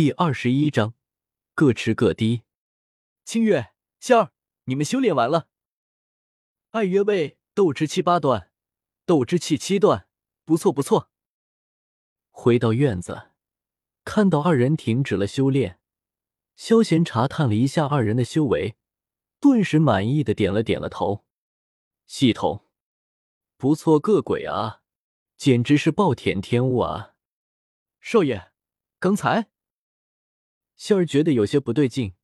第二十一章，各吃各的。清月、仙儿，你们修炼完了。爱约位斗之气八段，斗之气七段，不错不错。回到院子，看到二人停止了修炼，萧贤查探了一下二人的修为，顿时满意的点了点了头。系统不错，个鬼啊，简直是暴殄天物啊！少爷，刚才。仙儿觉得有些不对劲，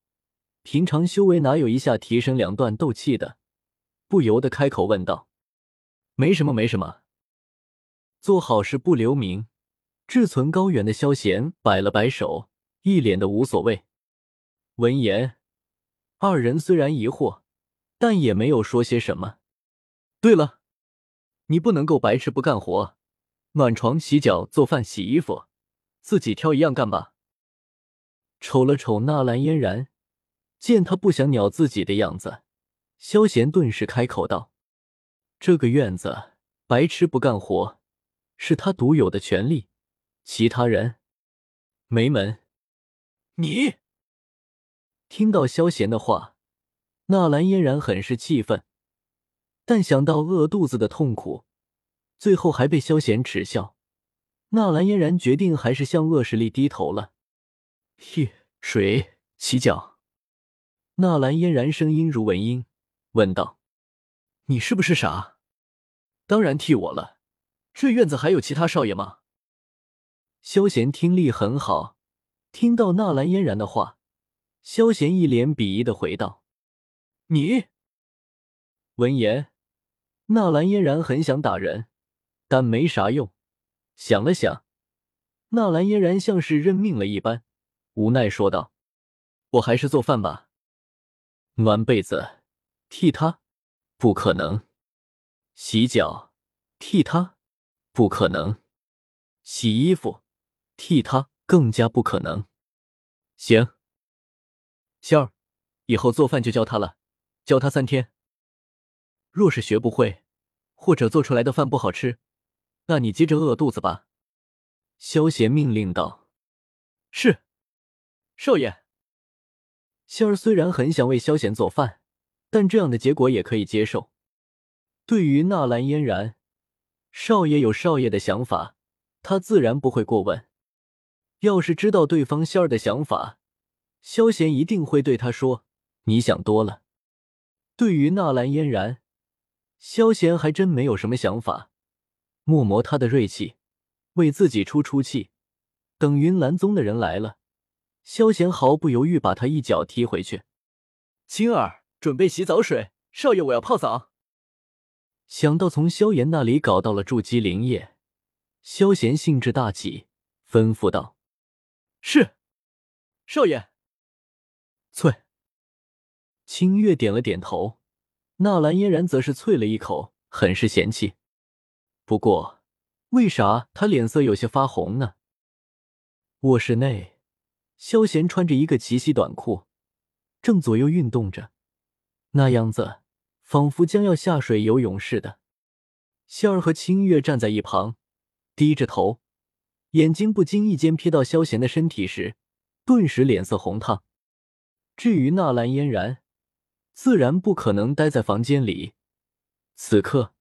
平常修为哪有一下提升两段斗气的？不由得开口问道：“没什么，没什么。做好事不留名，志存高远的萧贤摆了摆手，一脸的无所谓。闻言，二人虽然疑惑，但也没有说些什么。对了，你不能够白吃不干活，暖床、洗脚、做饭、洗衣服，自己挑一样干吧。瞅了瞅纳兰嫣然，见他不想鸟自己的样子，萧贤顿时开口道：“这个院子白吃不干活，是他独有的权利，其他人没门。”你听到萧贤的话，纳兰嫣然很是气愤，但想到饿肚子的痛苦，最后还被萧贤耻笑，纳兰嫣然决定还是向恶势力低头了。替水洗脚？纳兰嫣然声音如蚊音，问道：“你是不是傻？当然替我了。这院子还有其他少爷吗？”萧贤听力很好，听到纳兰嫣然的话，萧贤一脸鄙夷的回道：“你。”闻言，纳兰嫣然很想打人，但没啥用。想了想，纳兰嫣然像是认命了一般。无奈说道：“我还是做饭吧。暖被子，替他，不可能；洗脚，替他，不可能；洗衣服，替他，更加不可能。行，仙儿，以后做饭就教他了，教他三天。若是学不会，或者做出来的饭不好吃，那你接着饿肚子吧。”萧贤命令道：“是。”少爷，仙儿虽然很想为萧贤做饭，但这样的结果也可以接受。对于纳兰嫣然，少爷有少爷的想法，他自然不会过问。要是知道对方仙儿的想法，萧贤一定会对他说：“你想多了。”对于纳兰嫣然，萧贤还真没有什么想法，磨磨他的锐气，为自己出出气。等云岚宗的人来了。萧贤毫不犹豫把他一脚踢回去。青儿，准备洗澡水。少爷，我要泡澡。想到从萧炎那里搞到了筑基灵液，萧贤兴致大起，吩咐道：“是，少爷。”翠。清月点了点头，纳兰嫣然则是啐了一口，很是嫌弃。不过，为啥他脸色有些发红呢？卧室内。萧贤穿着一个齐膝短裤，正左右运动着，那样子仿佛将要下水游泳似的。仙儿和清月站在一旁，低着头，眼睛不经意间瞥到萧贤的身体时，顿时脸色红烫。至于纳兰嫣然，自然不可能待在房间里，此刻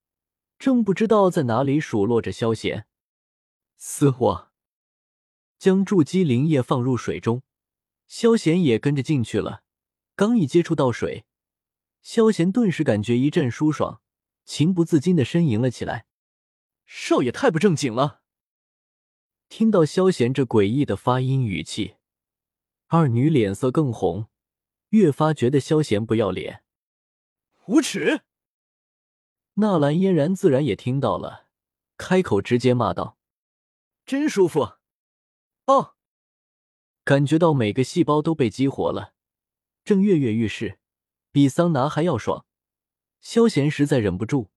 正不知道在哪里数落着萧贤。死我！将筑基灵液放入水中，萧贤也跟着进去了。刚一接触到水，萧贤顿时感觉一阵舒爽，情不自禁的呻吟了起来。少爷太不正经了！听到萧贤这诡异的发音语气，二女脸色更红，越发觉得萧贤不要脸、无耻。纳兰嫣然自然也听到了，开口直接骂道：“真舒服！”哦，感觉到每个细胞都被激活了，正跃跃欲试，比桑拿还要爽。萧贤实在忍不住，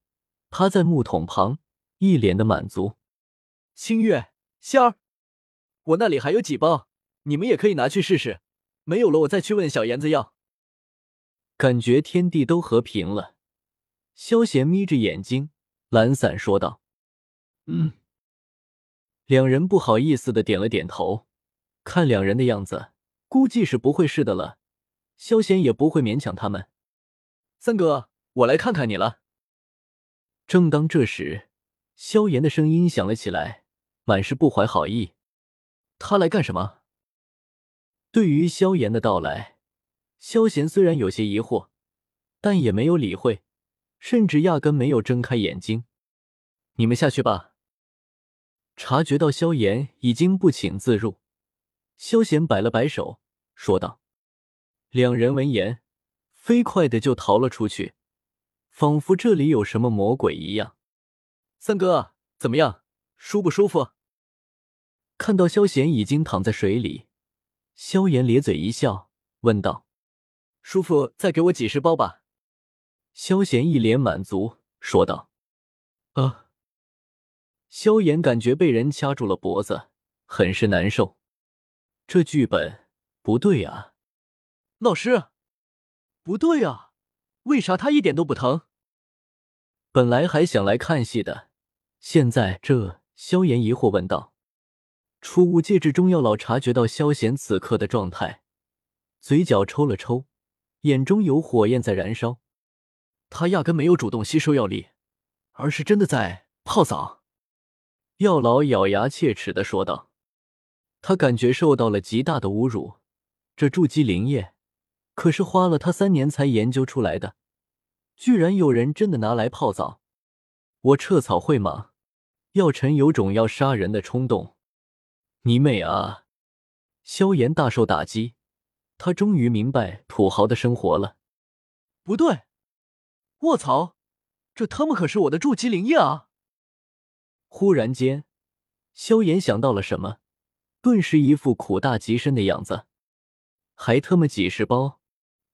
趴在木桶旁，一脸的满足。清月、仙儿，我那里还有几包，你们也可以拿去试试。没有了，我再去问小妍子要。感觉天地都和平了，萧贤眯着眼睛，懒散说道：“嗯。”两人不好意思的点了点头，看两人的样子，估计是不会是的了。萧贤也不会勉强他们。三哥，我来看看你了。正当这时，萧炎的声音响了起来，满是不怀好意。他来干什么？对于萧炎的到来，萧贤虽然有些疑惑，但也没有理会，甚至压根没有睁开眼睛。你们下去吧。察觉到萧炎已经不请自入，萧贤摆了摆手，说道：“两人闻言，飞快的就逃了出去，仿佛这里有什么魔鬼一样。”三哥，怎么样？舒不舒服？看到萧贤已经躺在水里。萧炎咧嘴一笑，问道：“舒服，再给我几十包吧。”萧贤一脸满足，说道：“啊。”萧炎感觉被人掐住了脖子，很是难受。这剧本不对啊！老师，不对啊！为啥他一点都不疼？本来还想来看戏的，现在这……萧炎疑惑问道。储物戒指中药老察觉到萧炎此刻的状态，嘴角抽了抽，眼中有火焰在燃烧。他压根没有主动吸收药力，而是真的在泡澡。药老咬牙切齿的说道：“他感觉受到了极大的侮辱。这筑基灵液可是花了他三年才研究出来的，居然有人真的拿来泡澡！我撤草会吗？药尘有种要杀人的冲动。”你妹啊！萧炎大受打击，他终于明白土豪的生活了。不对，卧槽，这他妈可是我的筑基灵液啊！忽然间，萧炎想到了什么，顿时一副苦大极深的样子。还他妈几十包，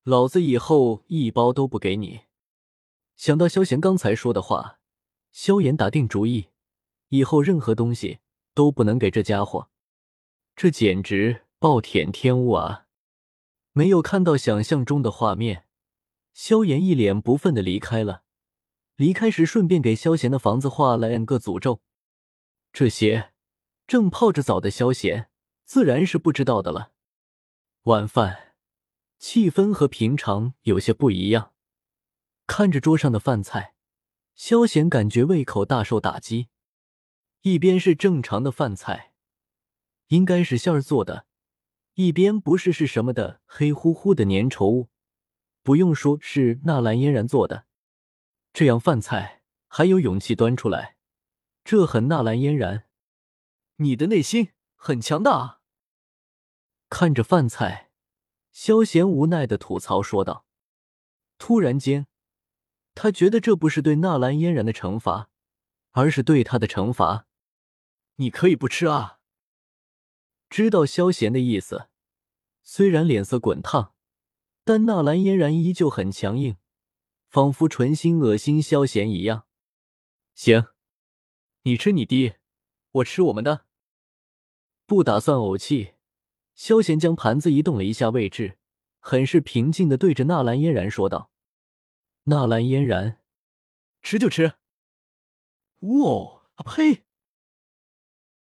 老子以后一包都不给你！想到萧炎刚才说的话，萧炎打定主意，以后任何东西都不能给这家伙。这简直暴殄天物啊！没有看到想象中的画面，萧炎一脸不忿的离开了。离开时顺便给萧贤的房子画了 n 个诅咒。这些正泡着澡的萧贤自然是不知道的了。晚饭气氛和平常有些不一样。看着桌上的饭菜，萧贤感觉胃口大受打击。一边是正常的饭菜。应该是馅儿做的，一边不是是什么的黑乎乎的粘稠物，不用说是纳兰嫣然做的，这样饭菜还有勇气端出来，这很纳兰嫣然。你的内心很强大啊！看着饭菜，萧贤无奈的吐槽说道。突然间，他觉得这不是对纳兰嫣然的惩罚，而是对他的惩罚。你可以不吃啊。知道萧贤的意思，虽然脸色滚烫，但纳兰嫣然依旧很强硬，仿佛存心恶心萧贤一样。行，你吃你的，我吃我们的。不打算怄气，萧贤将盘子移动了一下位置，很是平静的对着纳兰嫣然说道：“纳兰嫣然，吃就吃。”哦，呸！